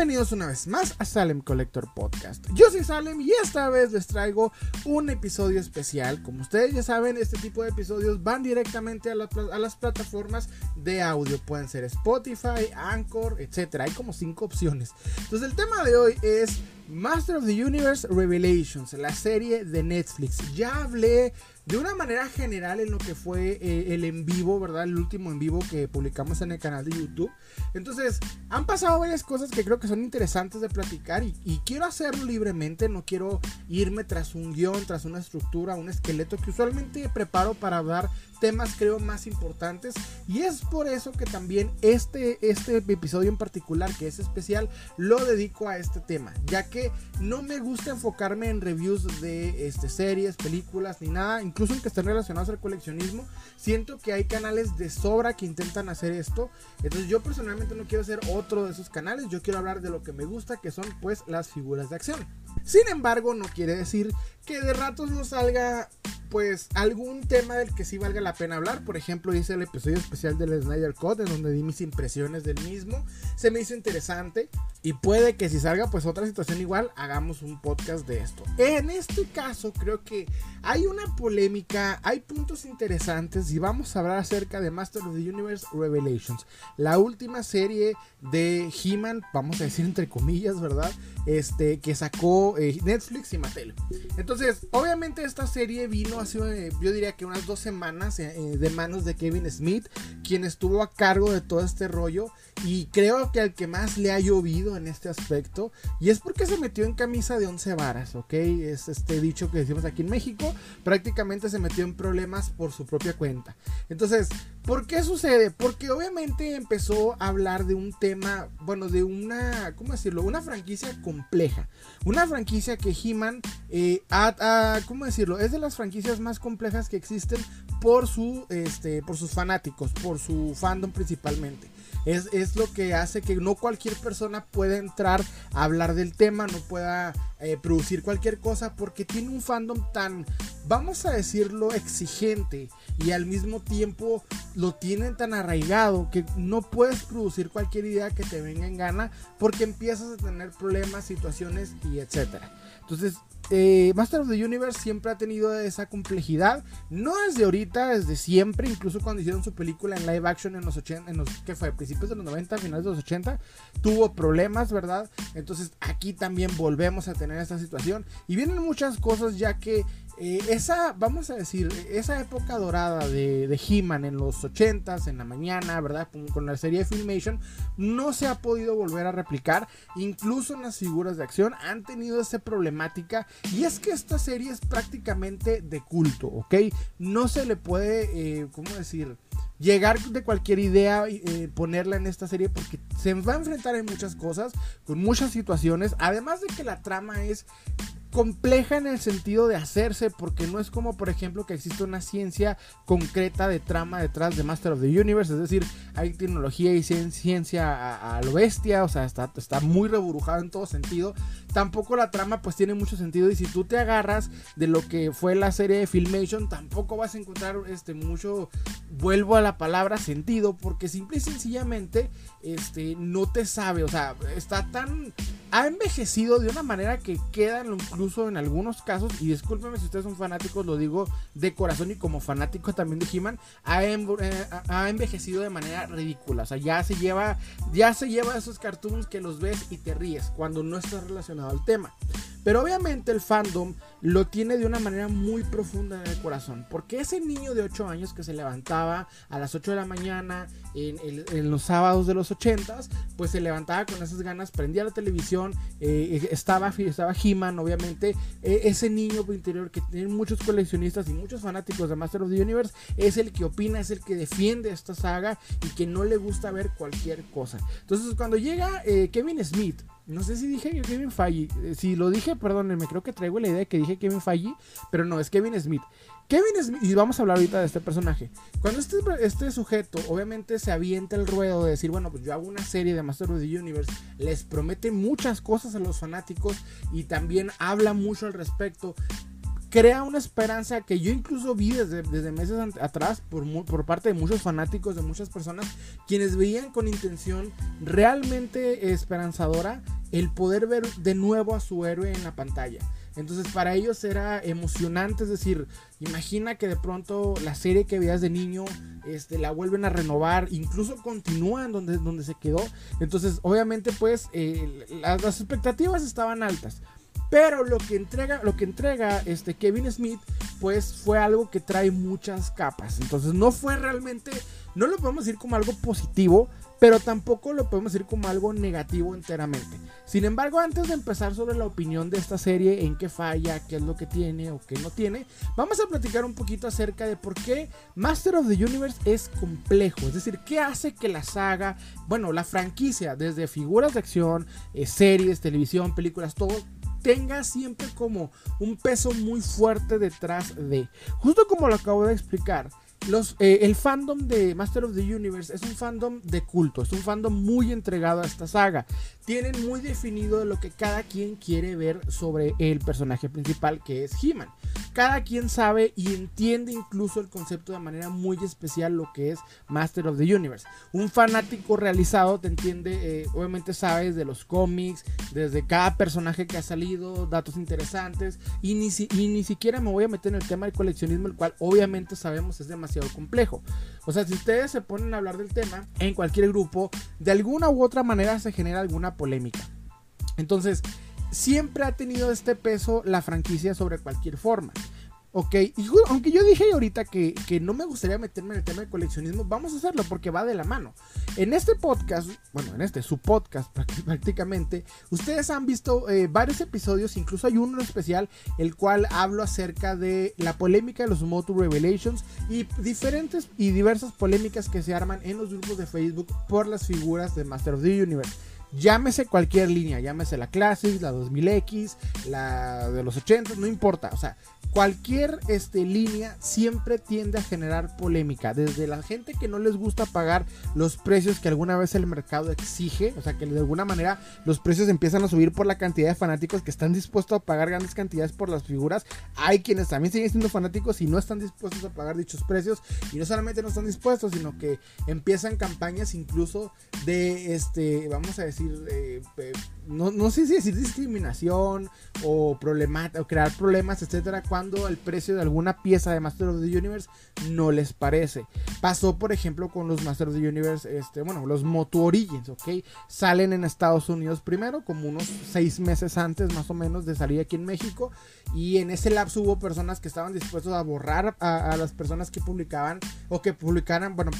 Bienvenidos una vez más a Salem Collector Podcast. Yo soy Salem y esta vez les traigo un episodio especial. Como ustedes ya saben, este tipo de episodios van directamente a, las plataformas de audio. Pueden ser Spotify, Anchor, etc. Hay como cinco opciones. Entonces el tema de hoy es Master of the Universe Revelations, la serie de Netflix. Ya hablé de una manera general en lo que fue eh, el en vivo, ¿verdad? El último en vivo que publicamos en el canal de YouTube. Entonces, han pasado varias cosas que creo que son interesantes de platicar y, y, quiero hacerlo libremente, no quiero irme tras un guion, tras una estructura, un esqueleto que usualmente preparo para hablar temas creo más importantes. Y es por eso que también este, este episodio en particular que es especial lo dedico a este tema ya que no me gusta enfocarme en reviews de este, series, películas ni nada incluso en que estén relacionados al coleccionismo. Siento que hay canales de sobra que intentan hacer esto. Entonces yo personalmente no quiero ser otro de esos canales. Yo quiero hablar de lo que me gusta que son pues las figuras de acción. Sin embargo no quiere decir que de ratos no salga pues algún tema del que sí valga la pena hablar. Por ejemplo, hice el episodio especial del Snyder Code en donde di mis impresiones del mismo. Se me hizo interesante y puede que si salga pues otra situación igual hagamos un podcast de esto. En este caso creo que hay una polémica, hay puntos interesantes y vamos a hablar acerca de Master of the Universe Revelations, la última serie de He-Man, vamos a decir entre comillas, ¿verdad? Este que sacó eh, Netflix y Mattel. Entonces, obviamente esta serie vino hace, eh, yo diría que unas dos semanas eh, eh, de manos de Kevin Smith, quien estuvo a cargo de todo este rollo. Y creo que al que más le ha llovido en este aspecto, y es porque se metió en camisa de once varas, ¿ok? Es este dicho que decimos aquí en México, prácticamente se metió en problemas por su propia cuenta. Entonces, ¿por qué sucede? Porque obviamente empezó a hablar de un tema, bueno, de una, ¿cómo decirlo? Una franquicia compleja. Una franquicia que He-Man, eh, ¿cómo decirlo? Es de las franquicias más complejas que existen por, su, este, por sus fanáticos, por su fandom principalmente. Es, lo que hace que no cualquier persona pueda entrar a hablar del tema, no pueda eh, producir cualquier cosa, porque tiene un fandom tan, vamos a decirlo, exigente y al mismo tiempo lo tienen tan arraigado que no puedes producir cualquier idea que te venga en gana porque empiezas a tener problemas, situaciones y etcétera. Entonces, eh, Master of the Universe siempre ha tenido esa complejidad. No desde ahorita, desde siempre. Incluso cuando hicieron su película en live action en los 80, en los que fue? Principios de los 90, finales de los 80, tuvo problemas, ¿verdad? Entonces aquí también volvemos a tener esta situación. Y vienen muchas cosas ya que eh, esa, vamos a decir, esa época dorada de, de He-Man en los 80s, en la mañana, ¿verdad? Con, la serie de Filmation, no se ha podido volver a replicar. Incluso en las figuras de acción han tenido esa problemática. Y es que esta serie es prácticamente de culto, ¿ok? No se le puede, eh, ¿cómo decir? llegar de cualquier idea y eh, ponerla en esta serie porque se va a enfrentar en muchas cosas, con muchas situaciones, además de que la trama es compleja en el sentido de hacerse, porque no es como, por ejemplo, que existe una ciencia concreta de trama detrás de Master of the Universe, es decir, hay tecnología y ciencia a, lo bestia, o sea, está, está muy reburujado en todo sentido. Tampoco la trama pues tiene mucho sentido y si tú te agarras de lo que fue la serie de Filmation, tampoco vas a encontrar este mucho, vuelvo a la palabra sentido, porque simple y sencillamente este, no te sabe, o sea, está tan ha envejecido de una manera que queda incluso en algunos casos, y discúlpenme si ustedes son fanáticos, lo digo de corazón y como fanático también de He-Man, ha, eh, ha, envejecido de manera ridícula. O sea, ya se lleva, ya se lleva esos cartoons que los ves y te ríes cuando no estás relacionado al tema. Pero obviamente el fandom lo tiene de una manera muy profunda en el corazón. Porque ese niño de 8 años que se levantaba a las 8 de la mañana en, los sábados de los 80s, pues se levantaba con esas ganas, prendía la televisión, eh, estaba, estaba He-Man, obviamente. E, ese niño interior que tiene muchos coleccionistas y muchos fanáticos de Master of the Universe es el que opina, es el que defiende esta saga y que no le gusta ver cualquier cosa. Entonces, cuando llega eh, Kevin Smith, no sé si dije Kevin Feige. Eh, si lo dije, perdónenme, creo que traigo la idea de que dije Kevin Feige, pero no, es Kevin Smith. Kevin Smith, y vamos a hablar ahorita de este personaje. Cuando este, este sujeto, obviamente, se avienta el ruedo de decir, bueno, pues yo hago una serie de Master of the Universe, les promete muchas cosas a los fanáticos y también habla mucho al respecto crea una esperanza que yo incluso vi desde, desde meses atrás por, por parte de muchos fanáticos, de muchas personas, quienes veían con intención realmente esperanzadora el poder ver de nuevo a su héroe en la pantalla. Entonces para ellos era emocionante, es decir, imagina que de pronto la serie que veías de niño este, la vuelven a renovar, incluso continúan donde, donde se quedó. Entonces obviamente pues eh, las, las expectativas estaban altas. Pero lo que entrega, lo que entrega este Kevin Smith, pues fue algo que trae muchas capas. Entonces no fue realmente, no lo podemos decir como algo positivo, pero tampoco lo podemos decir como algo negativo enteramente. Sin embargo, antes de empezar sobre la opinión de esta serie, en qué falla, qué es lo que tiene o qué no tiene, vamos a platicar un poquito acerca de por qué Master of the Universe es complejo. Es decir, qué hace que la saga, bueno, la franquicia, desde figuras de acción, eh, series, televisión, películas, todo tenga siempre como un peso muy fuerte detrás de. Justo como lo acabo de explicar, los, eh, el fandom de Master of the Universe es un fandom de culto, es un fandom muy entregado a esta saga. Tienen muy definido lo que cada quien quiere ver sobre el personaje principal que es He-Man. Cada quien sabe y entiende incluso el concepto de manera muy especial lo que es Master of the Universe. Un fanático realizado te entiende, eh, obviamente sabes de los cómics, desde cada personaje que ha salido, datos interesantes y ni, y ni siquiera me voy a meter en el tema del coleccionismo, el cual obviamente sabemos es demasiado complejo. O sea, si ustedes se ponen a hablar del tema en cualquier grupo, de alguna u otra manera se genera alguna polémica. Entonces, siempre ha tenido este peso la franquicia sobre cualquier forma. Ok, y aunque yo dije ahorita que, no me gustaría meterme en el tema del coleccionismo, vamos a hacerlo porque va de la mano. En este podcast, bueno, en este, su podcast prácticamente, ustedes han visto eh, varios episodios, incluso hay uno especial, el cual hablo acerca de la polémica de los Moto Revelations y diferentes y diversas polémicas que se arman en los grupos de Facebook por las figuras de Master of the Universe. Llámese cualquier línea, llámese la Classic, la 2000X, la de los 80, no importa. O sea, cualquier este, línea siempre tiende a generar polémica. Desde la gente que no les gusta pagar los precios que alguna vez el mercado exige, o sea que de alguna manera los precios empiezan a subir por la cantidad de fanáticos que están dispuestos a pagar grandes cantidades por las figuras. Hay quienes también siguen siendo fanáticos y no están dispuestos a pagar dichos precios. Y no solamente no están dispuestos, sino que empiezan campañas incluso de, este, vamos a decir, eh, no, no, sé si decir discriminación o, o crear problemas, etcétera, cuando el precio de alguna pieza de Master of the Universe no les parece. Pasó, por ejemplo, con los Master of the Universe, este, bueno, los Moto Origins, ¿ok? Salen en Estados Unidos primero, como unos seis meses antes, más o menos, de salir aquí en México. Y en ese lapso hubo personas que estaban dispuestos a borrar a, a las personas que publicaban o que publicaran, bueno,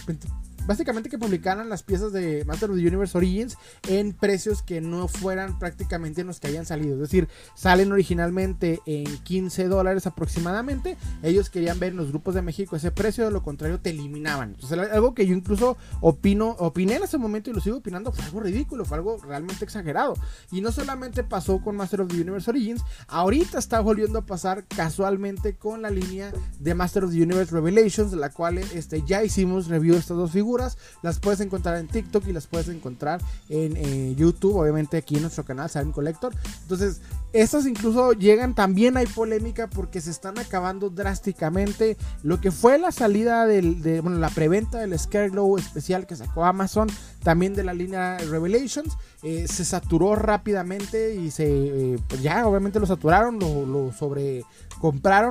básicamente que publicaran las piezas de Master of the Universe Origins en precios que no fueran prácticamente en los que hayan salido. Es decir, salen originalmente en 15 dólares aproximadamente. Ellos querían ver en los grupos de México ese precio, de lo contrario te eliminaban. Entonces, algo que yo incluso opino, opiné en ese momento y lo sigo opinando, fue algo ridículo, fue algo realmente exagerado. Y no solamente pasó con Master of the Universe Origins, ahorita está volviendo a pasar casualmente con la línea de Master of the Universe Revelations, de la cual este, ya hicimos review de estas dos figuras las puedes encontrar en TikTok y las puedes encontrar en eh, YouTube, obviamente aquí en nuestro canal, Saben Collector. Entonces, estas incluso llegan, también hay polémica porque se están acabando drásticamente. Lo que fue la salida del, de, bueno, la preventa del Scareglow especial que sacó Amazon, también de la línea Revelations, eh, se saturó rápidamente y se, eh, ya obviamente lo saturaron, lo, lo sobre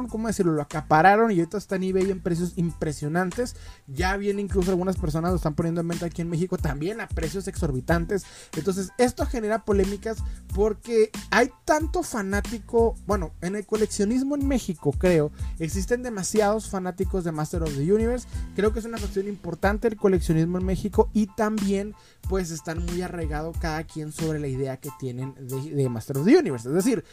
¿cómo decirlo? Lo acapararon y ahorita está en eBay en precios impresionantes. Ya viene incluso algunas personas lo están poniendo en venta aquí en México también a precios exorbitantes. Entonces, esto genera polémicas porque hay tanto fanático, bueno, en el coleccionismo en México, creo, existen demasiados fanáticos de Master of the Universe. Creo que es una cuestión importante el coleccionismo en México y también pues están muy arraigados cada quien sobre la idea que tienen de, de Master of the Universe. Es decir,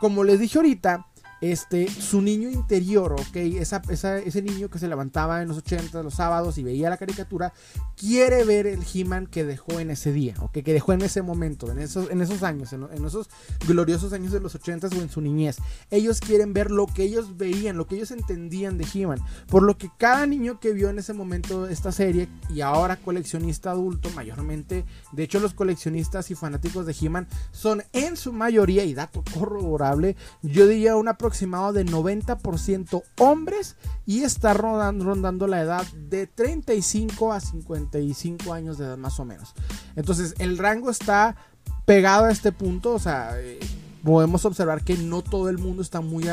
como les dije ahorita, este, su niño interior, ok, esa, ese niño que se levantaba en los 80, los sábados y veía la caricatura, quiere ver el He-Man que dejó en ese día, ok, que dejó en ese momento, en esos, en esos años, en, esos gloriosos años de los 80 o en su niñez. Ellos quieren ver lo que ellos veían, lo que ellos entendían de He-Man. Por lo que cada niño que vio en ese momento esta serie y ahora coleccionista adulto, mayormente, de hecho los coleccionistas y fanáticos de He-Man son en su mayoría, y dato corroborable, yo diría una aproximación aproximado de 90% hombres y está rondando, la edad de 35 a 55 años de edad más o menos. Entonces el rango está pegado a este punto, o sea, eh, podemos observar que no todo el mundo está muy,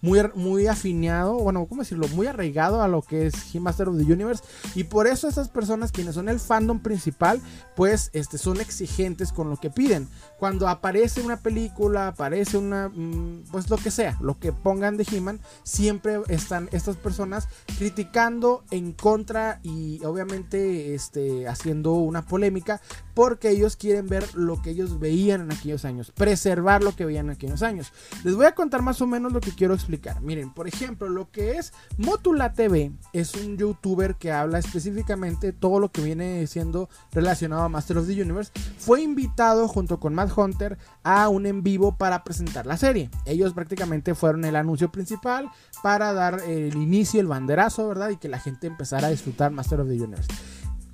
muy, muy afineado, bueno, ¿cómo decirlo? Muy arraigado a lo que es He Master of the Universe. Y por eso esas personas quienes son el fandom principal, pues este, son exigentes con lo que piden. Cuando aparece una película, aparece una, mm, pues lo que sea, lo que pongan de He-Man, siempre están estas personas criticando en contra y obviamente este, haciendo una polémica porque ellos quieren ver lo que ellos veían en aquellos años, preservar lo que veían en aquellos años. Les voy a contar más o menos lo que quiero explicar. Miren, por ejemplo, lo que es Motula TV es un youtuber que habla específicamente todo lo que viene siendo relacionado a Master of the Universe. Fue invitado junto con Matt Hunter a un en vivo para presentar la serie. Ellos prácticamente fueron el anuncio principal para dar el inicio, el banderazo, ¿verdad? Y que la gente empezara a disfrutar Master of the Universe.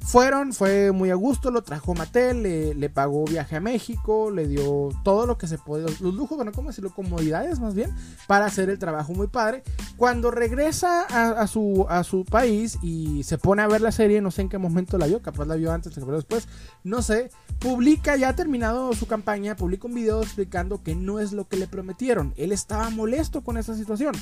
Fueron, fue muy a gusto, lo trajo Mattel, le, pagó viaje a México, le dio todo lo que se podía, los lujos, bueno, ¿cómo decirlo? Comodidades más bien, para hacer el trabajo muy padre. Cuando regresa a, su, a su país y se pone a ver la serie, no sé en qué momento la vio, capaz la vio antes, pero después, no sé, publica, ya ha terminado su campaña, publica un video explicando que no es lo que le prometieron. Él estaba molesto con esa situación.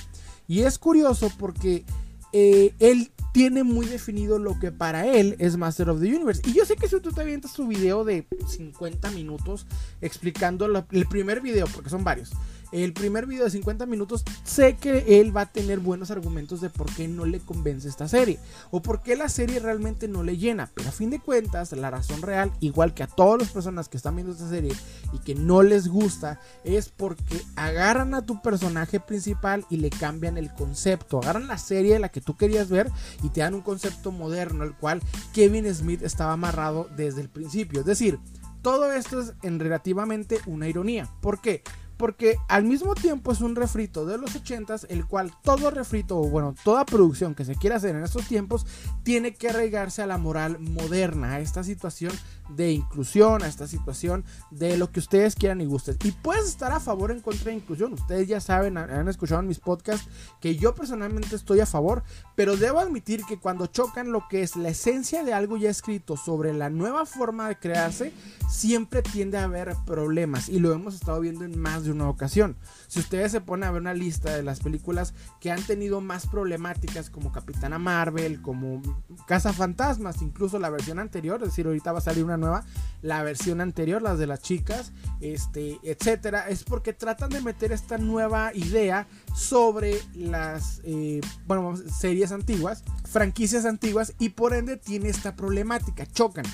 Y es curioso porque eh, él tiene muy definido lo que para él es Master of the Universe. Y yo sé que si tú te avientas su video de 50 minutos explicando el primer video, porque son varios, el primer video de 50 minutos, sé que él va a tener buenos argumentos de por qué no le convence esta serie o por qué la serie realmente no le llena. Pero a fin de cuentas, la razón real, igual que a todas las personas que están viendo esta serie y que no les gusta, es porque agarran a tu personaje principal y le cambian el concepto. Agarran la serie de la que tú querías ver y te dan un concepto moderno, al cual Kevin Smith estaba amarrado desde el principio. Es decir, todo esto es en relativamente una ironía. ¿Por qué? Porque al mismo tiempo es un refrito de los 80s, el cual todo refrito, o bueno, toda producción que se quiera hacer en estos tiempos, tiene que arraigarse a la moral moderna, a esta situación de inclusión, a esta situación de lo que ustedes quieran y gusten. Y puedes estar a favor o en contra de inclusión. Ustedes ya saben, han escuchado en mis podcasts que yo personalmente estoy a favor, pero debo admitir que cuando chocan lo que es la esencia de algo ya escrito sobre la nueva forma de crearse, siempre tiende a haber problemas y lo hemos estado viendo en más de una ocasión. Si ustedes se ponen a ver una lista de las películas que han tenido más problemáticas como Capitana Marvel, como Casa Fantasmas, incluso la versión anterior, es decir, ahorita va a salir una nueva, la versión anterior, las de las chicas, este, etcétera, es porque tratan de meter esta nueva idea sobre las eh, bueno, series antiguas, franquicias antiguas y por ende tiene esta problemática, chocan.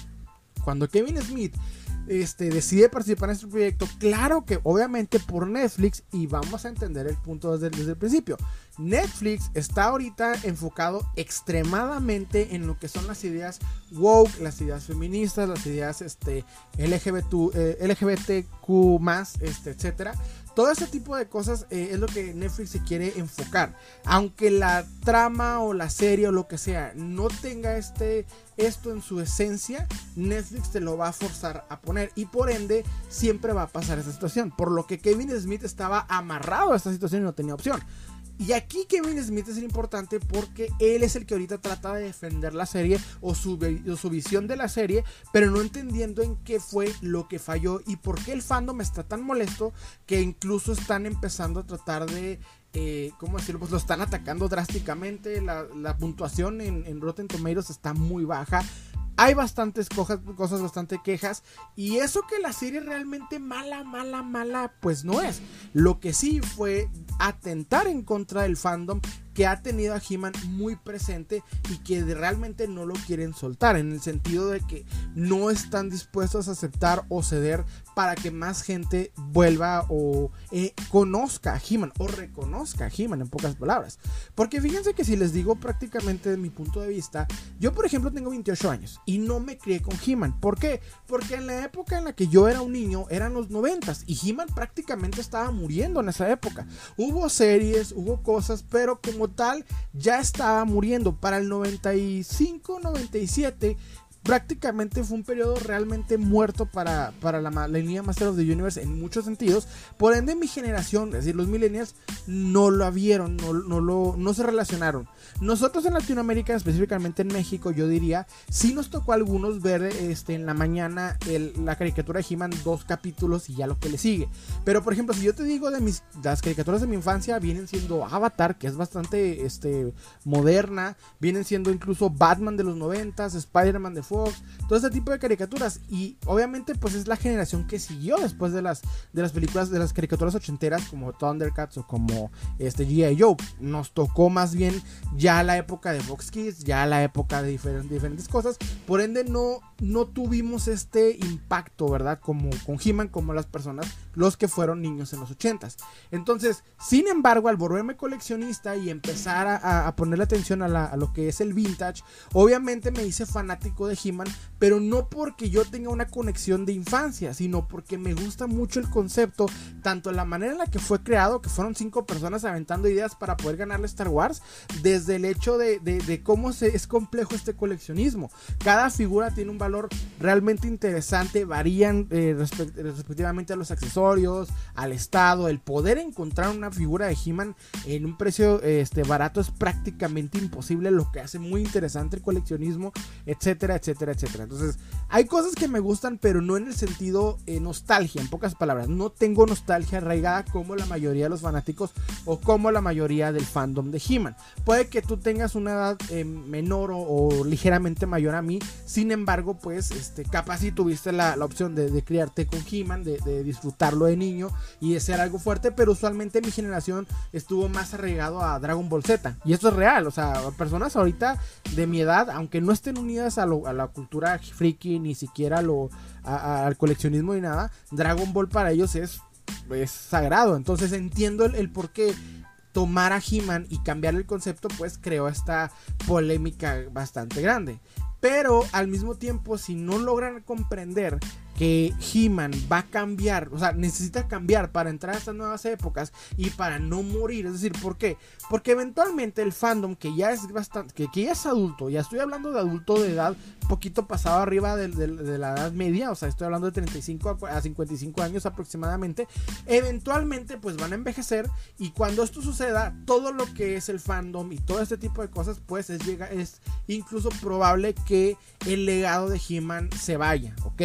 Cuando Kevin Smith este, decide participar en este proyecto, claro que obviamente por Netflix, y vamos a entender el punto desde, desde, el principio. Netflix está ahorita enfocado extremadamente en lo que son las ideas woke, las ideas feministas, las ideas este, LGBT, eh, LGBTQ, este, etcétera. Todo ese tipo de cosas eh, es lo que Netflix se quiere enfocar. Aunque la trama o la serie o lo que sea no tenga este, esto en su esencia, Netflix te lo va a forzar a poner. Y por ende, siempre va a pasar esa situación. Por lo que Kevin Smith estaba amarrado a esta situación y no tenía opción. Y aquí Kevin Smith es importante porque él es el que ahorita trata de defender la serie o su, su, visión de la serie, pero no entendiendo en qué fue lo que falló y por qué el fandom está tan molesto que incluso están empezando a tratar de eh, ¿cómo decirlo? Pues lo están atacando drásticamente. La, puntuación en, en, Rotten Tomatoes está muy baja. Hay bastantes cosas, bastante quejas. Y eso que la serie realmente mala, mala, mala, pues no es. Lo que sí fue atentar en contra del fandom que ha tenido a He-Man muy presente y que realmente no lo quieren soltar, en el sentido de que no están dispuestos a aceptar o ceder para que más gente vuelva o eh, conozca a He-Man o reconozca a He-Man en pocas palabras. Porque fíjense que si les digo prácticamente de mi punto de vista, yo por ejemplo tengo 28 años y no me crié con He-Man. ¿Por qué? Porque en la época en la que yo era un niño eran los 90 y He-Man prácticamente estaba muriendo en esa época. Hubo series, hubo cosas, pero como tal ya estaba muriendo. Para el 95, 97 prácticamente fue un periodo realmente muerto para, para la, la, línea Master of the Universe en muchos sentidos. Por ende, mi generación, es decir, los millennials, no lo vieron, no, no, lo, no se relacionaron. Nosotros en Latinoamérica, específicamente en México, yo diría, sí nos tocó a algunos ver este, en la mañana la caricatura de He-Man dos capítulos y ya lo que le sigue. Pero, por ejemplo, si yo te digo de mis, las caricaturas de mi infancia, vienen siendo Avatar, que es bastante este, moderna, vienen siendo incluso Batman de los 90, Spider-Man de Todo este tipo de caricaturas. Y obviamente, pues es la generación que siguió después de las, de las películas, de las caricaturas ochenteras, como Thundercats o como este, G.I. Joe. Nos tocó más bien ya la época de Fox Kids, ya la época de diferentes, cosas. Por ende, no, no tuvimos este impacto, ¿verdad? Como con He-Man, como las personas, los que fueron niños en los ochentas. Entonces, sin embargo, al volverme coleccionista y empezar a, a ponerle atención a, lo que es el vintage, obviamente me hice fanático de He-Man, pero no porque yo tenga una conexión de infancia, sino porque me gusta mucho el concepto, tanto la manera en la que fue creado, que fueron cinco personas aventando ideas para poder ganarle Star Wars, desde el hecho de, cómo se, es complejo este coleccionismo. Cada figura tiene un valor realmente interesante, varían eh, respect respectivamente a los accesorios, al estado, el poder encontrar una figura de He-Man en un precio este, barato es prácticamente imposible, lo que hace muy interesante el coleccionismo, etcétera, etcétera, etcétera. Entonces, hay cosas que me gustan, pero no en el sentido eh, nostalgia, en pocas palabras. No tengo nostalgia arraigada como la mayoría de los fanáticos o como la mayoría del fandom de He-Man. Puede que tú tengas una edad eh, menor o, ligeramente mayor a mí, sin embargo, pues, este, capaz si tuviste la, la opción de, de, criarte con He-Man, de, disfrutarlo de niño y de ser algo fuerte, pero usualmente mi generación estuvo más arraigado a Dragon Ball Z. Y esto es real, o sea, personas ahorita de mi edad, aunque no estén unidas a, lo, la cultura friki, ni siquiera lo, al coleccionismo ni nada, Dragon Ball para ellos es, es sagrado. Entonces entiendo el, el por qué tomar a He-Man y cambiar el concepto, pues creó esta polémica bastante grande. Pero al mismo tiempo, si no logran comprender que He-Man va a cambiar, o sea, necesita cambiar para entrar a estas nuevas épocas y para no morir. Es decir, ¿por qué? Porque eventualmente el fandom, que ya es bastante, que, que ya es adulto, ya estoy hablando de adulto de edad, poquito pasado arriba de, de, la edad media, o sea, estoy hablando de 35 a 55 años aproximadamente, eventualmente pues van a envejecer y cuando esto suceda, todo lo que es el fandom y todo este tipo de cosas, pues es, llega, es incluso probable que el legado de He-Man se vaya, ¿ok?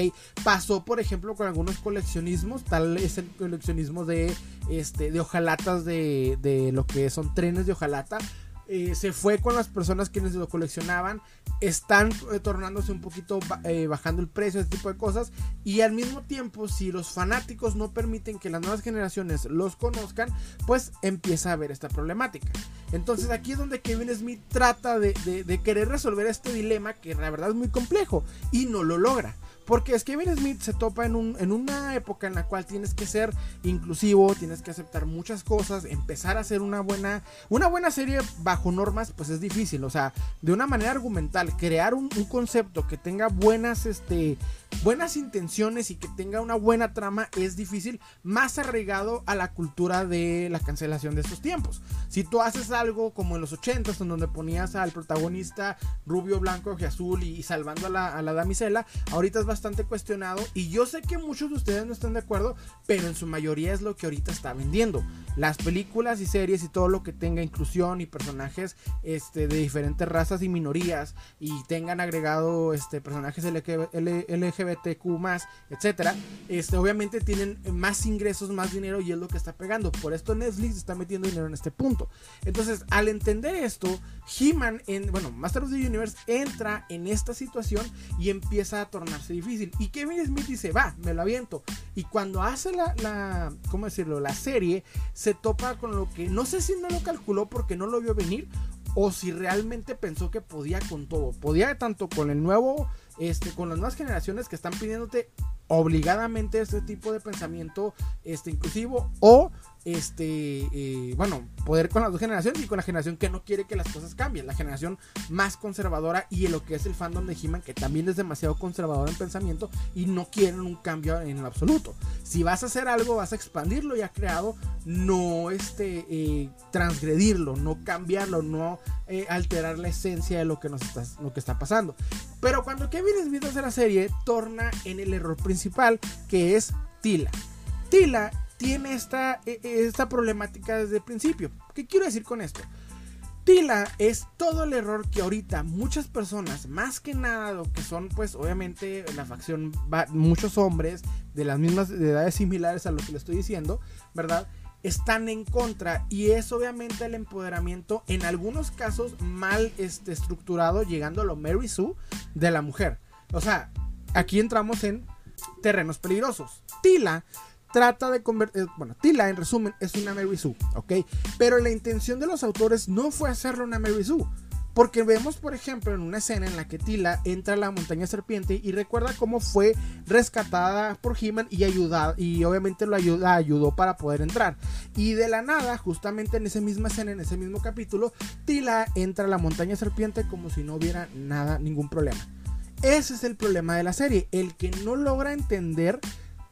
Pasó, por ejemplo, con algunos coleccionismos, tal es el coleccionismo de, este, de hojalatas de, de lo que son trenes de hojalata. Eh, se fue con las personas quienes lo coleccionaban, están eh, tornándose un poquito eh, bajando el precio, este tipo de cosas, y al mismo tiempo, si los fanáticos no permiten que las nuevas generaciones los conozcan, pues empieza a haber esta problemática. Entonces aquí es donde Kevin Smith trata de, de, de querer resolver este dilema que la verdad es muy complejo y no lo logra. Porque Kevin Smith se topa en, un, en, una época en la cual tienes que ser inclusivo, tienes que aceptar muchas cosas, empezar a hacer una buena, una buena serie bajo normas, pues es difícil. O sea, de una manera argumental, crear un concepto que tenga buenas, este, buenas intenciones y que tenga una buena trama es difícil, más arraigado a la cultura de la cancelación de estos tiempos. Si tú haces algo como en los 80s, en donde ponías al protagonista rubio, blanco y azul y, salvando a la, a la damisela, ahorita es bastante cuestionado y yo sé que muchos de ustedes no están de acuerdo, pero en su mayoría es lo que ahorita está vendiendo. Las películas y series y todo lo que tenga inclusión y personajes este, de diferentes razas y minorías y tengan agregado este, personajes LGBTQ etcétera, este, obviamente tienen más ingresos, más dinero y es lo que está pegando. Por esto Netflix está metiendo dinero en este punto. Entonces, al entender esto, He-Man, en, bueno, Master of the Universe entra en esta situación y empieza a tornarse difícil. Y Kevin Smith dice, va, me lo aviento. Y cuando hace la, la, ¿cómo decirlo? La serie, se topa con lo que no sé si no lo calculó porque no lo vio venir o si realmente pensó que podía con todo. Podía tanto con el nuevo, este, con las nuevas generaciones que están pidiéndote obligadamente este tipo de pensamiento este, inclusivo o este, eh, bueno, poder con las dos generaciones y con la generación que no quiere que las cosas cambien, la generación más conservadora y en lo que es el fandom de He-Man, que también es demasiado conservador en pensamiento y no quieren un cambio en lo absoluto. Si vas a hacer algo, vas a expandirlo ya creado, no este, eh, transgredirlo, no cambiarlo, no eh, alterar la esencia de lo que, nos está, lo que está pasando. Pero cuando Kevin Smith hace la serie, torna en el error principal, que es Tila. Tila tiene esta, e, e, esta problemática desde el principio. ¿Qué quiero decir con esto? Tila es todo el error que ahorita muchas personas, más que nada lo que son pues obviamente la facción, muchos hombres de las mismas edades similares a lo que le estoy diciendo, ¿verdad? Están en contra y es obviamente el empoderamiento en algunos casos mal este, estructurado, llegando a lo Mary Sue de la mujer. O sea, aquí entramos en terrenos peligrosos. Tila trata de convertir, eh, bueno, Tila en resumen es una Mary Sue, ¿ok? Pero la intención de los autores no fue hacerle una Mary Sue. Porque vemos, por ejemplo, en una escena en la que Tila entra a la montaña serpiente y recuerda cómo fue rescatada por He-Man y ayudada, y obviamente lo ayuda, ayudó para poder entrar. Y de la nada, justamente en esa misma escena, en ese mismo capítulo, Tila entra a la montaña serpiente como si no hubiera nada, ningún problema. Ese es el problema de la serie, el que no logra entender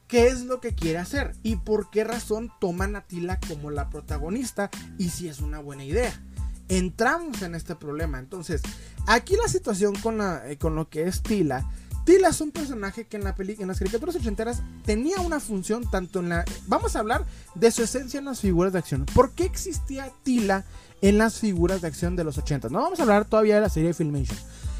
qué es lo que quiere hacer y por qué razón toman a Tila como la protagonista y si es una buena idea. Entramos en este problema. Entonces, aquí la situación con, eh, con lo que es Tila. Tila es un personaje que en, la en las caricaturas ochenteras tenía una función tanto en la... Vamos a hablar de su esencia en las figuras de acción. ¿Por qué existía Tila en las figuras de acción de los 80? No vamos a hablar todavía de la serie de Filmation.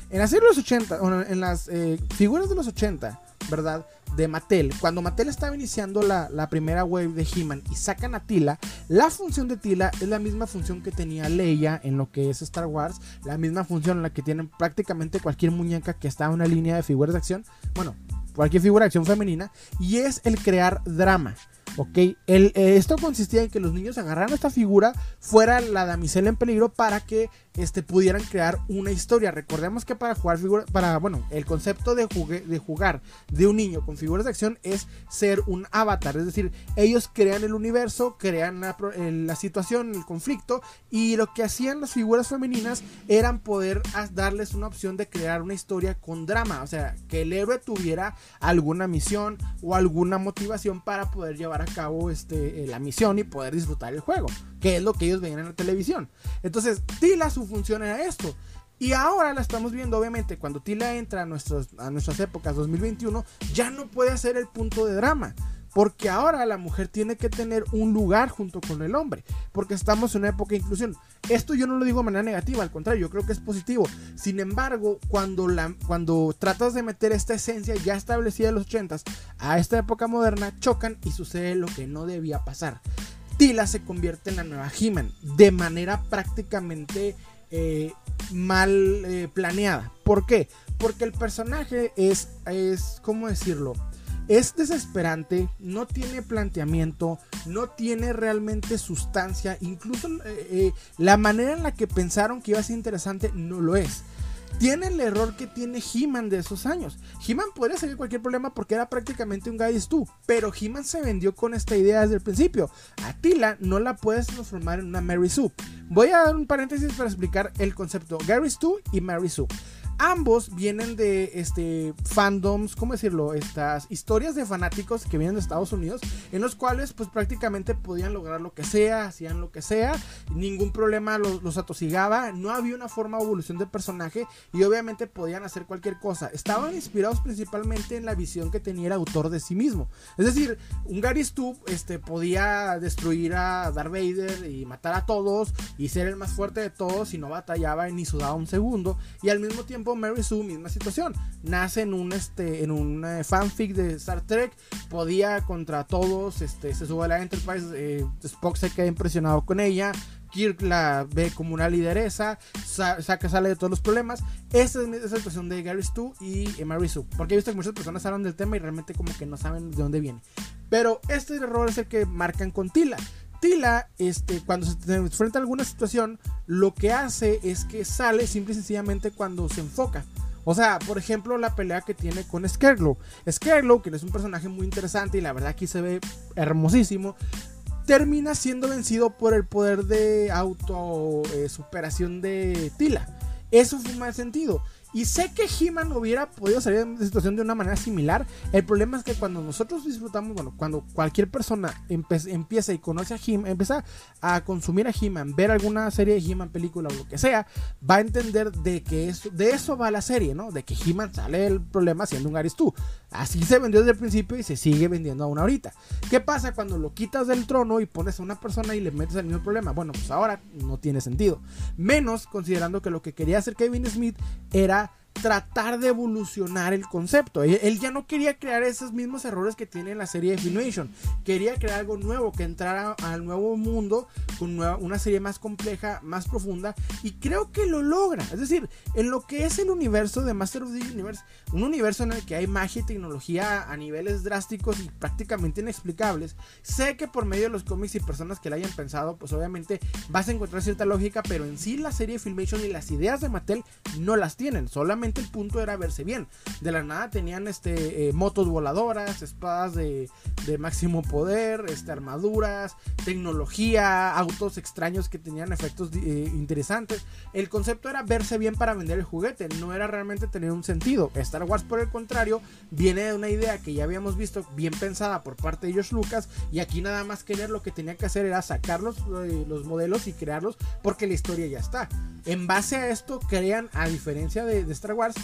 En la serie de los 80, en las eh, figuras de los 80, ¿verdad? de Mattel, cuando Mattel estaba iniciando la, primera wave de He-Man y sacan a Tila, la función de Tila es la misma función que tenía Leia en lo que es Star Wars, la misma función en la que tienen prácticamente cualquier muñeca que está en una línea de figuras de acción, bueno, cualquier figura de acción femenina, y es el crear drama. ¿ok? Eh, esto consistía en que los niños agarraran esta figura, fuera la damisela en peligro para que este, pudieran crear una historia. Recordemos que para jugar figuras, para, bueno, el concepto de, jugar de un niño con figuras de acción es ser un avatar, es decir, ellos crean el universo, crean la, situación, el conflicto, y lo que hacían las figuras femeninas eran poder darles una opción de crear una historia con drama, o sea, que el héroe tuviera alguna misión o alguna motivación para poder llevar a cabo este, la misión y poder disfrutar el juego, que es lo que ellos veían en la televisión. Entonces, Tila su función era esto. Y ahora la estamos viendo, obviamente, cuando Tila entra a, nuestros, a nuestras épocas 2021, ya no puede ser el punto de drama. Porque ahora la mujer tiene que tener un lugar junto con el hombre. Porque estamos en una época de inclusión. Esto yo no lo digo de manera negativa, al contrario, yo creo que es positivo. Sin embargo, cuando, la, cuando tratas de meter esta esencia ya establecida en los 80s a esta época moderna, chocan y sucede lo que no debía pasar. Tila se convierte en la nueva He-Man de manera prácticamente eh, mal eh, planeada. ¿Por qué? Porque el personaje es, es, ¿cómo decirlo? Es desesperante, no tiene planteamiento, no tiene realmente sustancia, incluso eh, la manera en la que pensaron que iba a ser interesante no lo es tiene el error que tiene He-Man de esos años. He-Man podría seguir cualquier problema porque era prácticamente un Guy tú, pero He-Man se vendió con esta idea desde el principio. Atila no la puedes transformar en una Mary Sue. Voy a dar un paréntesis para explicar el concepto Gary Stu y Mary Sue. Ambos vienen de este fandoms, ¿cómo decirlo? Estas historias de fanáticos que vienen de Estados Unidos, en los cuales pues prácticamente podían lograr lo que sea, hacían lo que sea, ningún problema los, atosigaba, no había una forma de evolución del personaje y obviamente podían hacer cualquier cosa. Estaban inspirados principalmente en la visión que tenía el autor de sí mismo. Es decir, un Gary Stu este, podía destruir a Darth Vader y matar a todos y ser el más fuerte de todos y no batallaba ni sudaba un segundo y al mismo tiempo Mary Sue, misma situación. Nace en un, este, en un eh, fanfic de Star Trek, podía contra todos, este, se sube a la Enterprise, eh, Spock se queda impresionado con ella, Kirk la ve como una lideresa, saca, sale de todos los problemas. Esta es la situación de Gary Stu y Mary Sue. Porque he visto que muchas personas hablan del tema y realmente como que no saben de dónde viene. Pero este error es el que marcan con Tila. Tila, este, cuando se enfrenta a alguna situación, lo que hace es que sale simple y sencillamente cuando se enfoca. O sea, por ejemplo, la pelea que tiene con Scareglow. Scareglow, que es un personaje muy interesante y la verdad aquí se ve hermosísimo, termina siendo vencido por el poder de auto eh, superación de Tila. Eso fue un mal sentido. Y sé que He-Man hubiera podido salir de esta situación de una manera similar. El problema es que cuando nosotros disfrutamos, bueno, cuando cualquier persona empieza y conoce a He-Man, empieza a consumir a He-Man, ver alguna serie de He-Man, película o lo que sea, va a entender de que eso, de eso va la serie, ¿no? De que He-Man sale el problema siendo un Garistú. Así se vendió desde el principio y se sigue vendiendo aún ahorita. ¿Qué pasa cuando lo quitas del trono y pones a una persona y le metes el mismo problema? Bueno, pues ahora no tiene sentido. Menos considerando que lo que quería hacer Kevin Smith era tratar de evolucionar el concepto. Él, ya no quería crear esos mismos errores que tiene en la serie de Filmation. Quería crear algo nuevo, que entrara al nuevo mundo con una serie más compleja, más profunda. Y creo que lo logra. Es decir, en lo que es el universo de Master of the Universe, un universo en el que hay magia y tecnología a niveles drásticos y prácticamente inexplicables. Sé que por medio de los cómics y personas que la hayan pensado, pues obviamente vas a encontrar cierta lógica, pero en sí la serie de Filmation y las ideas de Mattel no las tienen. Solamente el punto era verse bien. De la nada tenían este, eh, motos voladoras, espadas de, máximo poder, este, armaduras, tecnología, autos extraños que tenían efectos eh, interesantes. El concepto era verse bien para vender el juguete, no era realmente tener un sentido. Star Wars, por el contrario, viene de una idea que ya habíamos visto bien pensada por parte de George Lucas y aquí nada más querer lo que tenía que hacer era sacar los, eh, los modelos y crearlos porque la historia ya está. En base a esto crean, a diferencia de, de Star Wars,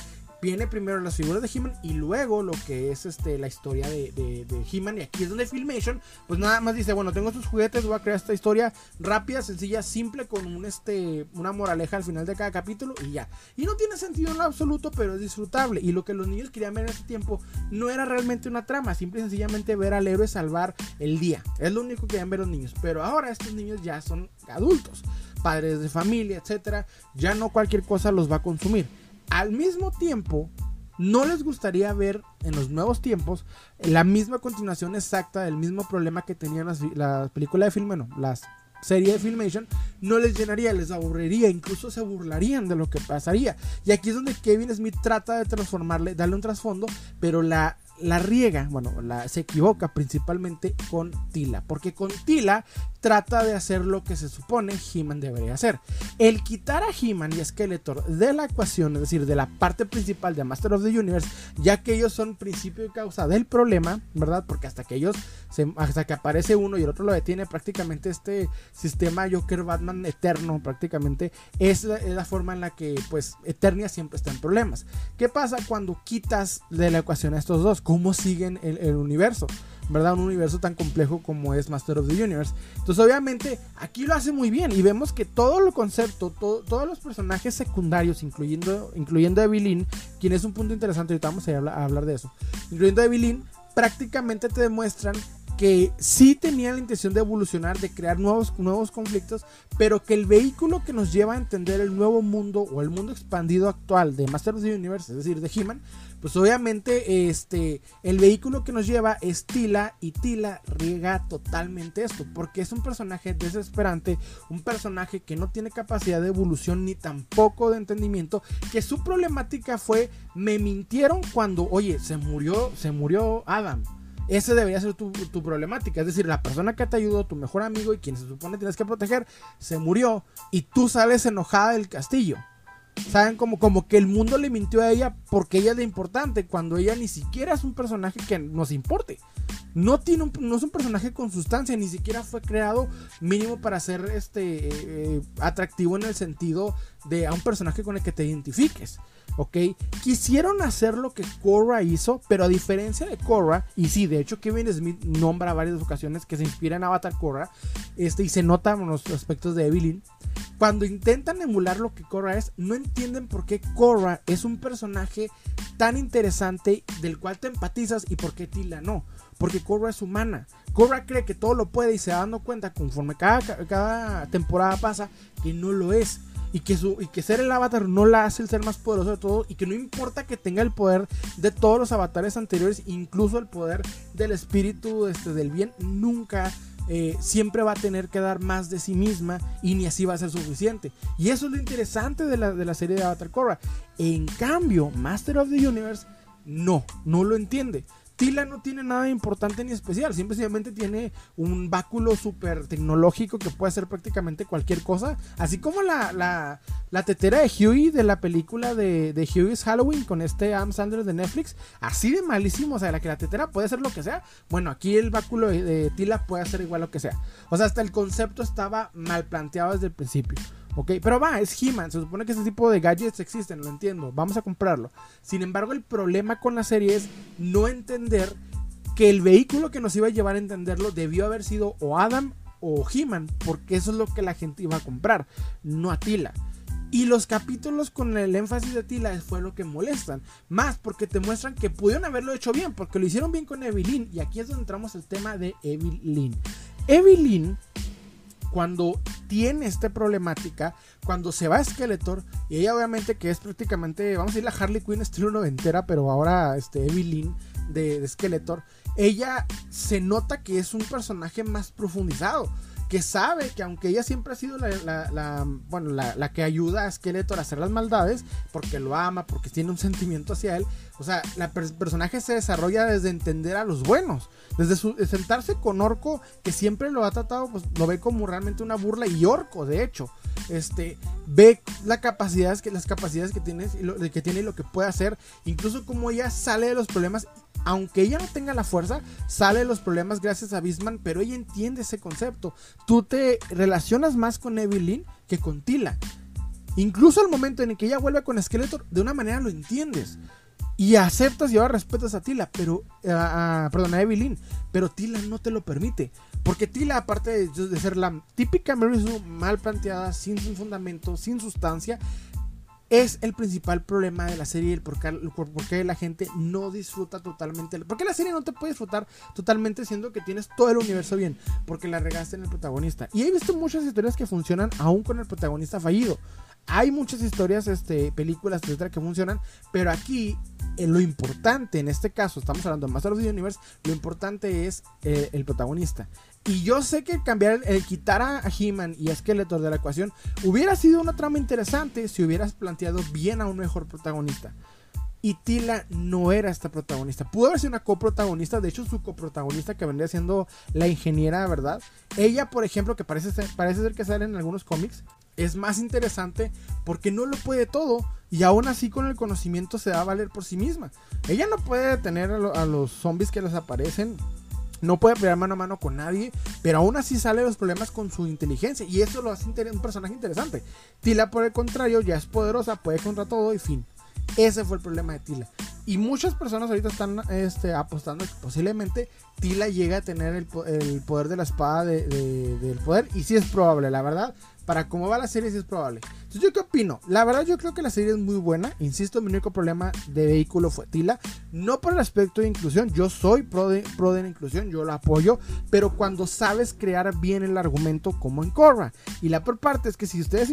viene primero las figuras de He-Man y luego lo que es este, la historia de, de, He-Man. Y aquí es donde Filmation, pues nada más dice, bueno, tengo estos juguetes, voy a crear esta historia rápida, sencilla, simple, con un, este, una moraleja al final de cada capítulo y ya. Y no tiene sentido en lo absoluto, pero es disfrutable. Y lo que los niños querían ver en ese tiempo no era realmente una trama, simple y sencillamente ver al héroe salvar el día. Es lo único que querían ver los niños. Pero ahora estos niños ya son adultos, padres de familia, etcétera. Ya no cualquier cosa los va a consumir al mismo tiempo, no les gustaría ver en los nuevos tiempos la misma continuación exacta del mismo problema que tenían las, la película de film, bueno, las serie de Filmation, no les llenaría, les aburriría, incluso se burlarían de lo que pasaría. Y aquí es donde Kevin Smith trata de transformarle, darle un trasfondo, pero la la riega, bueno, la, se equivoca principalmente con Tila, porque con Tila trata de hacer lo que se supone He-Man debería hacer. El quitar a He-Man y Skeletor de la ecuación, es decir, de la parte principal de Master of the Universe, ya que ellos son principio y causa del problema, ¿verdad? Porque hasta que ellos, hasta que aparece uno y el otro lo detiene, prácticamente este sistema Joker Batman eterno, prácticamente es la, forma en la que, pues, Eternia siempre está en problemas. ¿Qué pasa cuando quitas de la ecuación a estos dos? cómo siguen el, universo, ¿verdad? Un universo tan complejo como es Master of the Universe. Entonces, obviamente, aquí lo hace muy bien y vemos que todo el concepto, todos los personajes secundarios, incluyendo, incluyendo a Evelyn, quien es un punto interesante, ahorita vamos a hablar, a hablar de eso, incluyendo a Evelyn, prácticamente te demuestran que sí tenía la intención de evolucionar, de crear nuevos, nuevos conflictos, pero que el vehículo que nos lleva a entender el nuevo mundo o el mundo expandido actual de Master of the Universe, es decir, de He-Man, pues obviamente este, el vehículo que nos lleva es Tila y Tila riega totalmente esto, porque es un personaje desesperante, un personaje que no tiene capacidad de evolución ni tampoco de entendimiento, que su problemática fue, me mintieron cuando, oye, se murió, se murió Adam. Ese debería ser tu, problemática. Es decir, la persona que te ayudó, tu mejor amigo y quien se supone tienes que proteger, se murió y tú sales enojada del castillo. Saben como, como que el mundo le mintió a ella porque ella es la importante, cuando ella ni siquiera es un personaje que nos importe. No, tiene no es un personaje con sustancia, ni siquiera fue creado mínimo para ser este, eh, atractivo en el sentido de a un personaje con el que te identifiques. ¿Ok? Quisieron hacer lo que Korra hizo, pero a diferencia de Korra, y sí, de hecho Kevin Smith nombra varias ocasiones que se inspira en Avatar Korra, este, y se notan los aspectos de Evelyn, cuando intentan emular lo que Korra es, no entienden por qué Korra es un personaje tan interesante del cual te empatizas y por qué Tila no. Porque Korra es humana. Korra cree que todo lo puede y se va dando cuenta conforme cada, cada temporada pasa que no lo es y que, su, y que ser el avatar no la hace el ser más poderoso de todo y que no importa que tenga el poder de todos los avatares anteriores, incluso el poder del espíritu este, del bien, nunca eh, siempre va a tener que dar más de sí misma y ni así va a ser suficiente. Y eso es lo interesante de la, de la serie de Avatar Korra. En cambio, Master of the Universe no, no lo entiende. Tila no tiene nada importante ni especial, simplemente tiene un báculo súper tecnológico que puede hacer prácticamente cualquier cosa, así como la, la, tetera de Huey de la película de, de Huey's Halloween con este Adam Sanders de Netflix, así de malísimo, o sea, la que la tetera puede hacer lo que sea, bueno, aquí el báculo de, de Tila puede hacer igual lo que sea, o sea, hasta el concepto estaba mal planteado desde el principio. Ok, pero va, es He-Man. Se supone que ese tipo de gadgets existen, lo entiendo. Vamos a comprarlo. Sin embargo, el problema con la serie es no entender que el vehículo que nos iba a llevar a entenderlo debió haber sido o Adam o He-Man, porque eso es lo que la gente iba a comprar, no a Tila. Y los capítulos con el énfasis de Tila fue lo que molestan. Más porque te muestran que pudieron haberlo hecho bien, porque lo hicieron bien con Evelyn. Y aquí es donde entramos el tema de Evelyn. Evelyn cuando tiene esta problemática, cuando se va a Skeletor, y ella obviamente que es prácticamente, vamos a decir la Harley Quinn estilo noventera, pero ahora este Evelyn de, de Skeletor, ella se nota que es un personaje más profundizado que sabe que aunque ella siempre ha sido la, bueno, la, que ayuda a Skeletor a hacer las maldades, porque lo ama, porque tiene un sentimiento hacia él, o sea, el personaje se desarrolla desde entender a los buenos, desde su, sentarse con Orco, que siempre lo ha tratado, pues lo ve como realmente una burla, y Orco, de hecho, este, ve la capacidad, las capacidades que, que tiene y lo que puede hacer, incluso como ella sale de los problemas aunque ella no tenga la fuerza, sale de los problemas gracias a Bisman, pero ella entiende ese concepto. Tú te relacionas más con Evelyn que con Tila. Incluso al momento en el que ella vuelve con Skeletor, de una manera lo entiendes. Y aceptas y ahora respetas a Tila, pero. perdón, a Evelyn. Pero Tila no te lo permite. Porque Tila, aparte de, ser la típica Mary Sue mal planteada, sin fundamento, sin sustancia, es el principal problema de la serie el por qué, la gente no disfruta totalmente. Porque la serie no te puede disfrutar totalmente siendo que tienes todo el universo bien, porque la regaste en el protagonista. Y he visto muchas historias que funcionan aún con el protagonista fallido. Hay muchas historias, este, películas, etcétera, que funcionan, pero aquí eh, lo importante, en este caso, estamos hablando de Master of Universe, lo importante es eh, el protagonista. Y yo sé que cambiar, el, quitar a, He-Man y a Skeletor de la ecuación hubiera sido una trama interesante si hubieras planteado bien a un mejor protagonista. Y Tila no era esta protagonista. Pudo haber sido una coprotagonista. De hecho, su coprotagonista que vendría siendo la ingeniera, ¿verdad? Ella, por ejemplo, que parece ser, parece ser que sale en algunos cómics, es más interesante porque no lo puede todo. Y aún así, con el conocimiento se da a valer por sí misma. Ella no puede detener a, los zombies que les aparecen no puede pelear mano a mano con nadie, pero aún así sale los problemas con su inteligencia y eso lo hace un personaje interesante. Tila, por el contrario, ya es poderosa, puede contra todo y fin. Ese fue el problema de Tila. Y muchas personas ahorita están este, apostando que posiblemente Tila llegue a tener el, poder de la espada del poder. Y sí es probable, la verdad para cómo va la serie sí es probable. Entonces, ¿yo qué opino? La verdad, yo creo que la serie es muy buena. Insisto, mi único problema de vehículo fue Tila. No por el aspecto de inclusión, yo soy pro de, la inclusión, yo lo apoyo. Pero cuando sabes crear bien el argumento, como en Korra. Y la por parte es que si ustedes,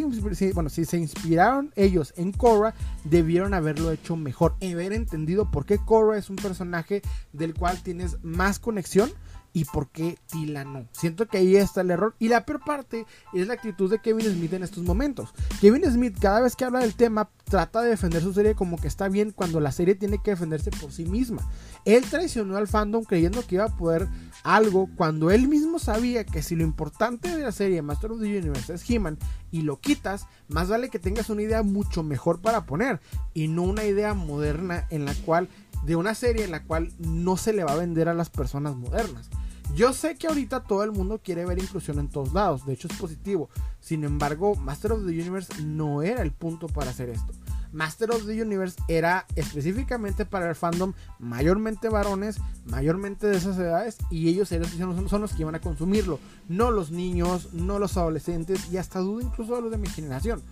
bueno, si se inspiraron ellos en Korra, debieron haberlo hecho mejor. Haber entendido por qué Korra es un personaje del cual tienes más conexión y por qué Tila no. Siento que ahí está el error. Y la peor parte es la actitud de Kevin Smith en estos momentos. Kevin Smith cada vez que habla del tema trata de defender su serie como que está bien cuando la serie tiene que defenderse por sí misma. Él traicionó al fandom creyendo que iba a poder algo cuando él mismo sabía que si lo importante de la serie Master of the Universe es He-Man y lo quitas, más vale que tengas una idea mucho mejor para poner y no una idea moderna en la cual de una serie en la cual no se le va a vender a las personas modernas. Yo sé que ahorita todo el mundo quiere ver inclusión en todos lados, de hecho es positivo. Sin embargo, Master of the Universe no era el punto para hacer esto. Master of the Universe era específicamente para el fandom, mayormente varones, mayormente de esas edades, y ellos son los que iban a consumirlo, no los niños, no los adolescentes, y hasta dudo incluso a los de mi generación.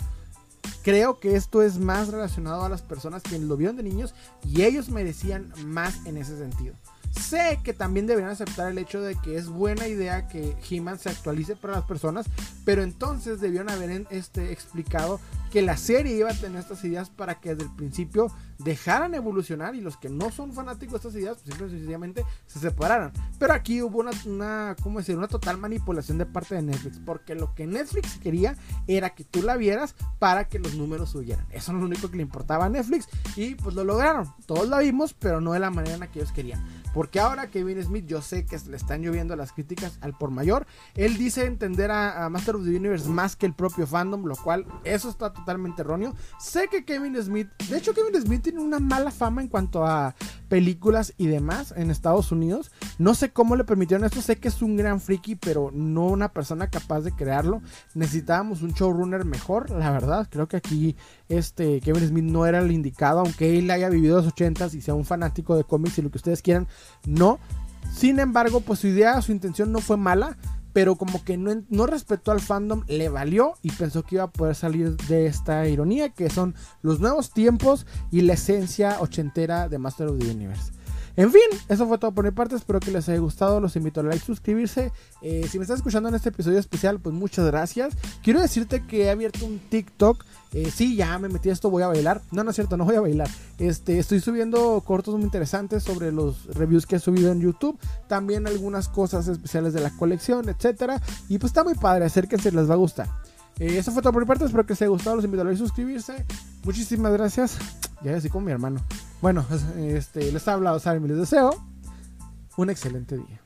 Creo que esto es más relacionado a las personas que lo vieron de niños y ellos merecían más en ese sentido. Sé que también deberían aceptar el hecho de que es buena idea que He-Man se actualice para las personas, pero entonces debieron haber este, explicado que la serie iba a tener estas ideas para que desde el principio dejaran evolucionar y los que no son fanáticos de estas ideas, pues simple sencillamente se separaran. Pero aquí hubo una, una, ¿cómo decir? una total manipulación de parte de Netflix, porque lo que Netflix quería era que tú la vieras para que los números subieran. Eso es lo único que le importaba a Netflix y pues lo lograron. Todos la vimos, pero no de la manera en la que ellos querían. Porque ahora Kevin Smith, yo sé que le están lloviendo las críticas al por mayor. Él dice entender a, Master of the Universe más que el propio fandom, lo cual eso está totalmente erróneo. Sé que Kevin Smith, de hecho Kevin Smith tiene una mala fama en cuanto a películas y demás en Estados Unidos. No sé cómo le permitieron esto, sé que es un gran friki, pero no una persona capaz de crearlo. Necesitábamos un showrunner mejor, la verdad. Creo que aquí este Kevin Smith no era el indicado, aunque él haya vivido los 80s y sea un fanático de cómics y lo que ustedes quieran, no. Sin embargo, pues su idea, su intención no fue mala, pero como que no, no, respetó al fandom, le valió y pensó que iba a poder salir de esta ironía que son los nuevos tiempos y la esencia ochentera de Master of the Universe. En fin, eso fue todo por mi parte. Espero que les haya gustado. Los invito a like, suscribirse. Eh, si me estás escuchando en este episodio especial, pues muchas gracias. Quiero decirte que he abierto un TikTok. Eh, sí, ya me metí a esto, voy a bailar. No, no es cierto, no voy a bailar. Este, estoy subiendo cortos muy interesantes sobre los reviews que he subido en YouTube. También algunas cosas especiales de la colección, etcétera. Y pues está muy padre, acérquense, les va a gustar. Eh, eso fue todo por mi parte, espero que les haya gustado, los invito a suscribirse. Muchísimas gracias. Ya así con mi hermano. Bueno, este, les ha hablado Sam y les deseo un excelente día.